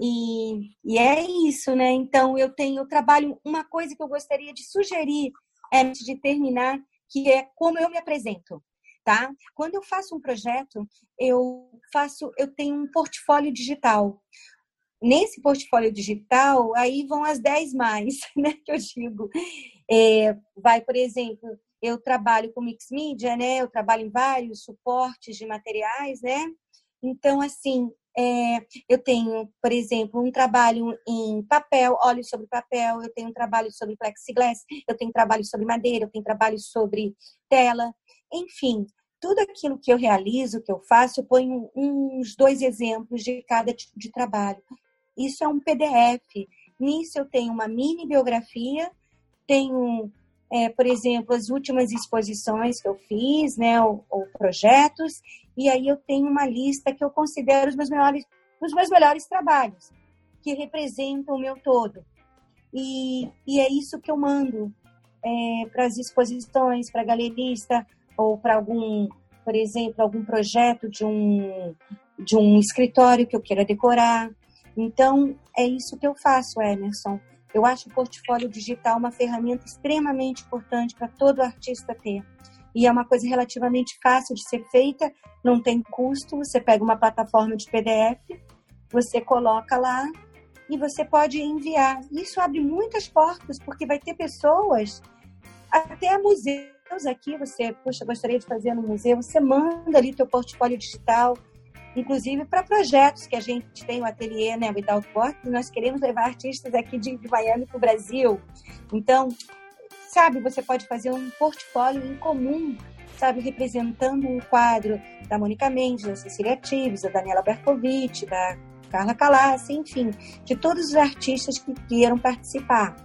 E, e é isso, né? Então eu tenho, eu trabalho uma coisa que eu gostaria de sugerir antes de terminar, que é como eu me apresento, tá? Quando eu faço um projeto, eu faço, eu tenho um portfólio digital. Nesse portfólio digital, aí vão as 10 mais, né? Que eu digo. É, vai, por exemplo, eu trabalho com mix media, né? Eu trabalho em vários suportes de materiais, né? Então, assim, é, eu tenho, por exemplo, um trabalho em papel, óleo sobre papel, eu tenho um trabalho sobre plexiglass, eu tenho trabalho sobre madeira, eu tenho trabalho sobre tela, enfim, tudo aquilo que eu realizo, que eu faço, eu ponho uns dois exemplos de cada tipo de trabalho. Isso é um PDF. Nisso eu tenho uma mini biografia, tenho é, por exemplo, as últimas exposições que eu fiz, né, ou, ou, projetos, e aí eu tenho uma lista que eu considero os meus melhores, os meus melhores trabalhos, que representam o meu todo. E, e é isso que eu mando é, para as exposições, para galerista, ou para algum, por exemplo, algum projeto de um, de um escritório que eu queira decorar. Então, é isso que eu faço, Emerson. Eu acho o portfólio digital uma ferramenta extremamente importante para todo artista ter. E é uma coisa relativamente fácil de ser feita, não tem custo. Você pega uma plataforma de PDF, você coloca lá e você pode enviar. Isso abre muitas portas, porque vai ter pessoas, até museus aqui, você, puxa, gostaria de fazer no museu, você manda ali teu portfólio digital inclusive para projetos que a gente tem o ateliê, né, Without Work, nós queremos levar artistas aqui de, de Miami para o Brasil. Então, sabe, você pode fazer um portfólio em comum, sabe, representando um quadro da Mônica Mendes, da Cecília Tives, da Daniela Berkovic, da Carla Calassi, enfim, de todos os artistas que queiram participar.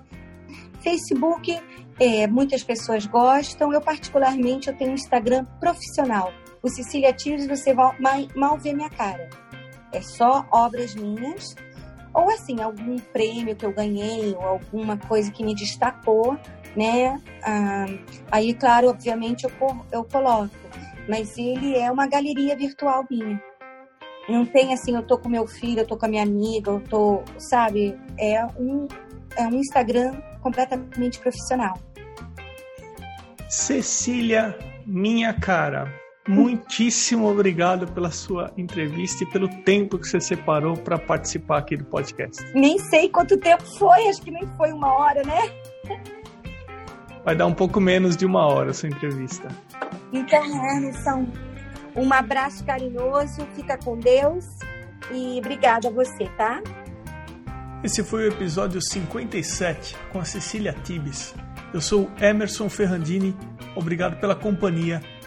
Facebook, é, muitas pessoas gostam, eu particularmente eu tenho um Instagram profissional. O Cecília Tives, você mal, mal vê minha cara. É só obras minhas, ou assim, algum prêmio que eu ganhei, ou alguma coisa que me destacou, né? Ah, aí, claro, obviamente eu, eu coloco, mas ele é uma galeria virtual minha. Não tem assim, eu tô com meu filho, eu tô com a minha amiga, eu tô, sabe? É um, é um Instagram completamente profissional. Cecília, minha cara, muitíssimo obrigado pela sua entrevista e pelo tempo que você separou para participar aqui do podcast. Nem sei quanto tempo foi, acho que nem foi uma hora, né? Vai dar um pouco menos de uma hora a sua entrevista. Então, Emerson, um abraço carinhoso, fica com Deus e obrigada a você, tá? Esse foi o episódio 57 com a Cecília Tibes. Eu sou Emerson Ferrandini, obrigado pela companhia